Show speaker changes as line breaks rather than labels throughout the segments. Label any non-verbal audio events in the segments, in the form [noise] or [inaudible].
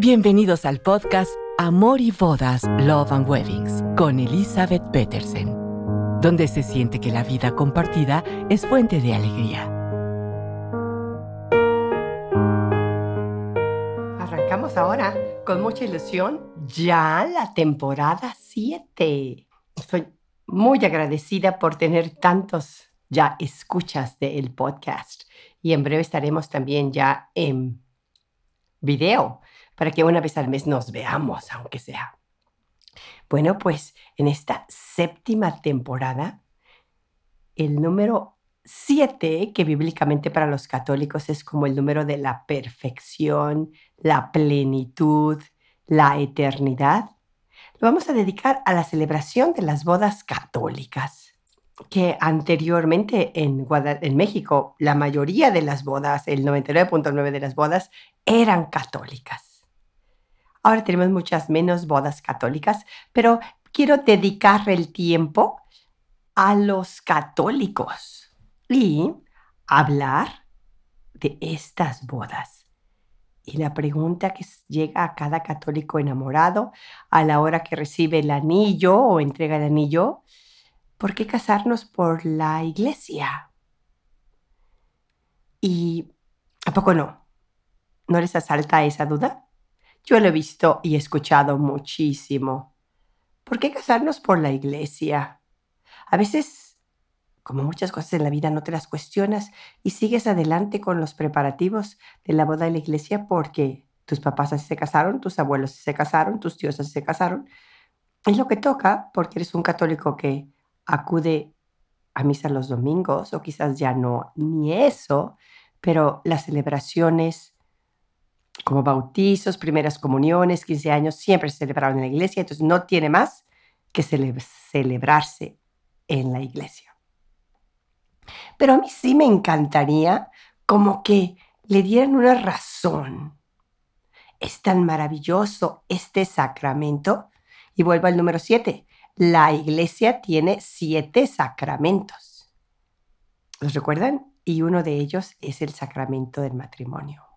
Bienvenidos al podcast Amor y Bodas, Love and Weddings con Elizabeth Petersen, donde se siente que la vida compartida es fuente de alegría.
Arrancamos ahora con mucha ilusión ya la temporada 7. Estoy muy agradecida por tener tantos ya escuchas del podcast y en breve estaremos también ya en video para que una vez al mes nos veamos, aunque sea. Bueno, pues en esta séptima temporada, el número siete, que bíblicamente para los católicos es como el número de la perfección, la plenitud, la eternidad, lo vamos a dedicar a la celebración de las bodas católicas, que anteriormente en, en México la mayoría de las bodas, el 99.9 de las bodas, eran católicas. Ahora tenemos muchas menos bodas católicas, pero quiero dedicar el tiempo a los católicos y hablar de estas bodas. Y la pregunta que llega a cada católico enamorado a la hora que recibe el anillo o entrega el anillo, ¿por qué casarnos por la iglesia? ¿Y a poco no? ¿No les asalta esa duda? Yo lo he visto y escuchado muchísimo. ¿Por qué casarnos por la iglesia? A veces, como muchas cosas en la vida, no te las cuestionas y sigues adelante con los preparativos de la boda de la iglesia porque tus papás se casaron, tus abuelos se casaron, tus tíos se casaron. Es lo que toca porque eres un católico que acude a misa los domingos o quizás ya no ni eso, pero las celebraciones como bautizos, primeras comuniones, 15 años, siempre se celebraron en la iglesia, entonces no tiene más que celebrarse en la iglesia. Pero a mí sí me encantaría como que le dieran una razón. Es tan maravilloso este sacramento. Y vuelvo al número 7. La iglesia tiene siete sacramentos. ¿Los recuerdan? Y uno de ellos es el sacramento del matrimonio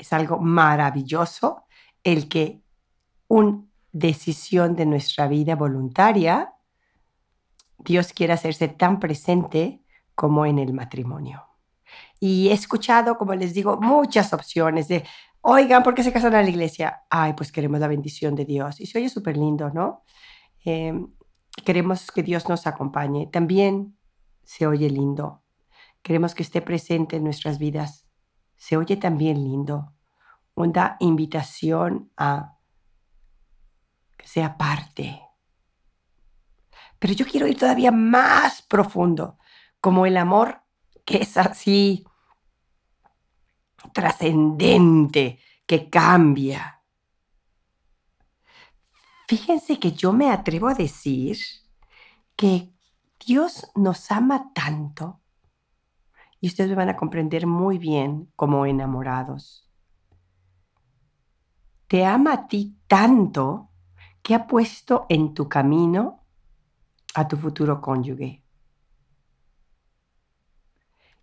es algo maravilloso el que una decisión de nuestra vida voluntaria, Dios quiere hacerse tan presente como en el matrimonio. Y he escuchado, como les digo, muchas opciones de, oigan, ¿por qué se casan en la iglesia? Ay, pues queremos la bendición de Dios. Y se oye súper lindo, ¿no? Em, queremos que Dios nos acompañe. También se oye lindo. Queremos que esté presente en nuestras vidas se oye también lindo. Una invitación a que sea parte. Pero yo quiero ir todavía más profundo, como el amor que es así trascendente, que cambia. Fíjense que yo me atrevo a decir que Dios nos ama tanto y ustedes me van a comprender muy bien como enamorados. Te ama a ti tanto que ha puesto en tu camino a tu futuro cónyuge.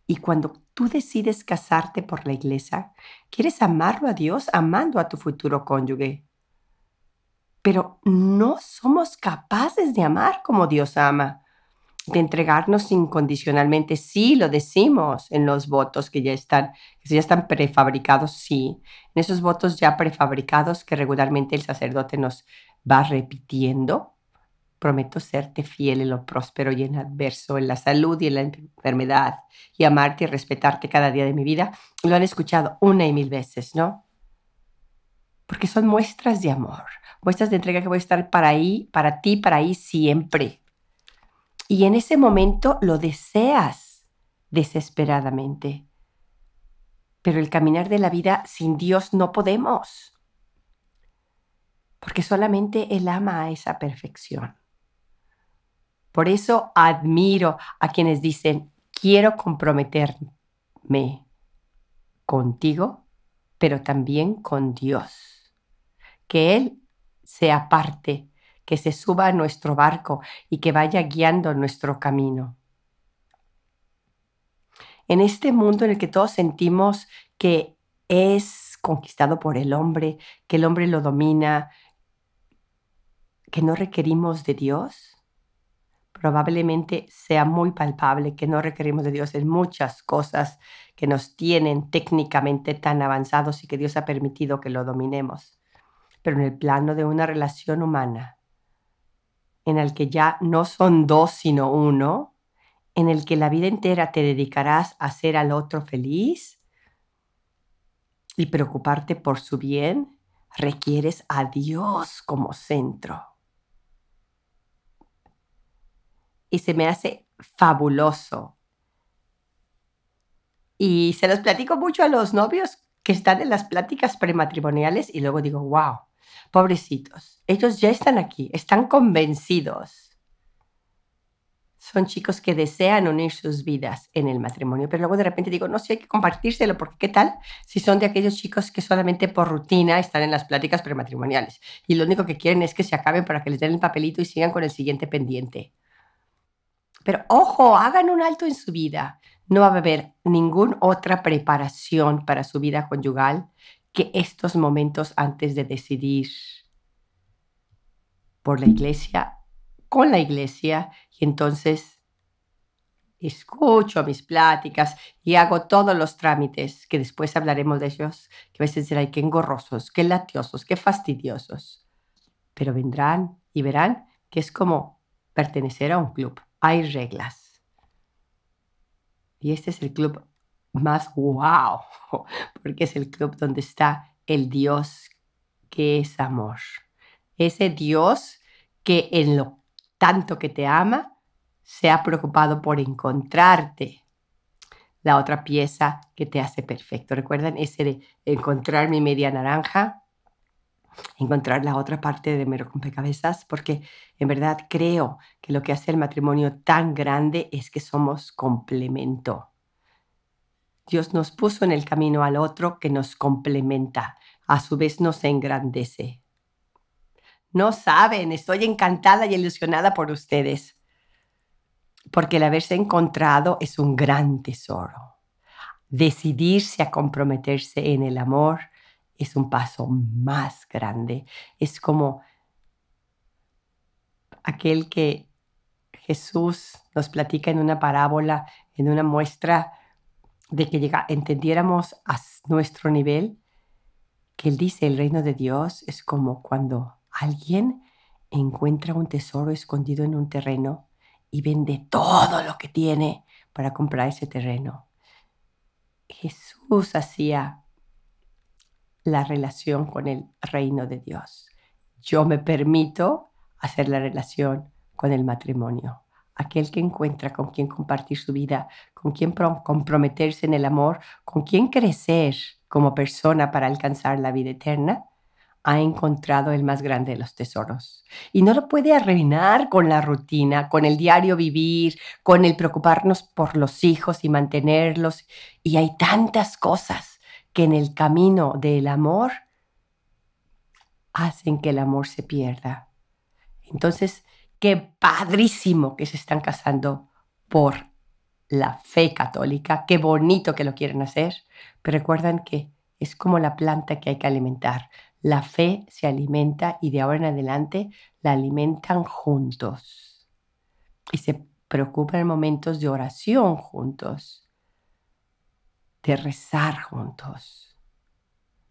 Y cuando tú decides casarte por la iglesia, quieres amarlo a Dios amando a tu futuro cónyuge. Pero no somos capaces de amar como Dios ama de entregarnos incondicionalmente. Sí, lo decimos en los votos que ya están, que ya están prefabricados, sí. En esos votos ya prefabricados que regularmente el sacerdote nos va repitiendo. Prometo serte fiel en lo próspero y en adverso, en la salud y en la enfermedad, y amarte y respetarte cada día de mi vida. Lo han escuchado una y mil veces, ¿no? Porque son muestras de amor, muestras de entrega que voy a estar para ahí, para ti, para siempre y en ese momento lo deseas desesperadamente. Pero el caminar de la vida sin Dios no podemos, porque solamente Él ama a esa perfección. Por eso admiro a quienes dicen, quiero comprometerme contigo, pero también con Dios. Que Él sea parte que se suba a nuestro barco y que vaya guiando nuestro camino. En este mundo en el que todos sentimos que es conquistado por el hombre, que el hombre lo domina, que no requerimos de Dios, probablemente sea muy palpable que no requerimos de Dios en muchas cosas que nos tienen técnicamente tan avanzados y que Dios ha permitido que lo dominemos. Pero en el plano de una relación humana, en el que ya no son dos sino uno, en el que la vida entera te dedicarás a hacer al otro feliz y preocuparte por su bien, requieres a Dios como centro. y se me hace fabuloso. Y se los platico mucho a los novios que están en las pláticas prematrimoniales y luego digo, wow, pobrecitos, ellos ya están aquí, están convencidos. Son chicos que desean unir sus vidas en el matrimonio, pero luego de repente digo, no, si hay que compartírselo, porque ¿qué tal si son de aquellos chicos que solamente por rutina están en las pláticas prematrimoniales y lo único que quieren es que se acaben para que les den el papelito y sigan con el siguiente pendiente? Pero ojo, hagan un alto en su vida. No va a haber ninguna otra preparación para su vida conyugal que estos momentos antes de decidir por la iglesia, con la iglesia, y entonces escucho mis pláticas y hago todos los trámites, que después hablaremos de ellos, que a veces dirán, qué engorrosos, qué latiosos, qué fastidiosos. Pero vendrán y verán que es como pertenecer a un club hay reglas. Y este es el club más wow, [laughs] porque es el club donde está el Dios que es amor. Ese Dios que en lo tanto que te ama, se ha preocupado por encontrarte la otra pieza que te hace perfecto. ¿Recuerdan ese de encontrar mi media naranja? encontrar la otra parte de mi rompecabezas, porque en verdad creo que lo que hace el matrimonio tan grande es que somos complemento. Dios nos puso en el camino al otro que nos complementa, a su vez nos engrandece. No saben, estoy encantada y ilusionada por ustedes, porque el haberse encontrado es un gran tesoro. Decidirse a comprometerse en el amor es un paso más grande. Es como aquel que Jesús nos platica en una parábola, en una muestra de que llega, entendiéramos a nuestro nivel, que él dice, el reino de Dios es como cuando alguien encuentra un tesoro escondido en un terreno y vende todo lo que tiene para comprar ese terreno. Jesús hacía la relación con el reino de Dios. Yo me permito hacer la relación con el matrimonio. Aquel que encuentra con quien compartir su vida, con quien comprometerse en el amor, con quien crecer como persona para alcanzar la vida eterna, ha encontrado el más grande de los tesoros. Y no lo puede arruinar con la rutina, con el diario vivir, con el preocuparnos por los hijos y mantenerlos. Y hay tantas cosas que en el camino del amor hacen que el amor se pierda. Entonces, qué padrísimo que se están casando por la fe católica, qué bonito que lo quieren hacer, pero recuerdan que es como la planta que hay que alimentar. La fe se alimenta y de ahora en adelante la alimentan juntos. Y se preocupan en momentos de oración juntos de rezar juntos,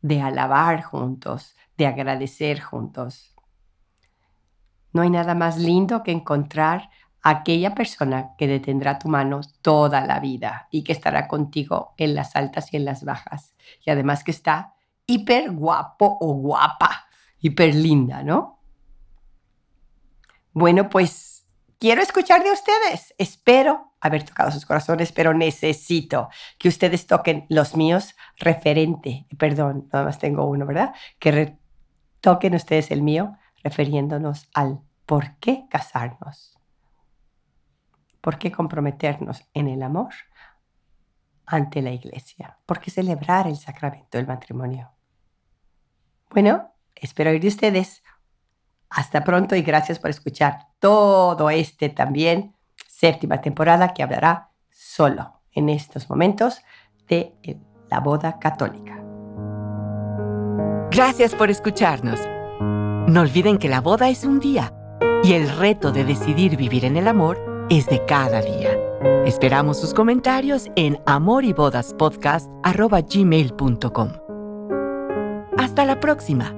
de alabar juntos, de agradecer juntos. No hay nada más lindo que encontrar a aquella persona que detendrá tu mano toda la vida y que estará contigo en las altas y en las bajas. Y además que está hiper guapo o guapa, hiper linda, ¿no? Bueno, pues quiero escuchar de ustedes. Espero haber tocado sus corazones, pero necesito que ustedes toquen los míos referente, perdón, nada más tengo uno, ¿verdad? Que toquen ustedes el mío refiriéndonos al por qué casarnos, por qué comprometernos en el amor ante la iglesia, por qué celebrar el sacramento del matrimonio. Bueno, espero oír de ustedes. Hasta pronto y gracias por escuchar todo este también séptima temporada que hablará solo en estos momentos de la boda católica.
Gracias por escucharnos. No olviden que la boda es un día y el reto de decidir vivir en el amor es de cada día. Esperamos sus comentarios en amoribodaspodcast.gmail.com. Hasta la próxima.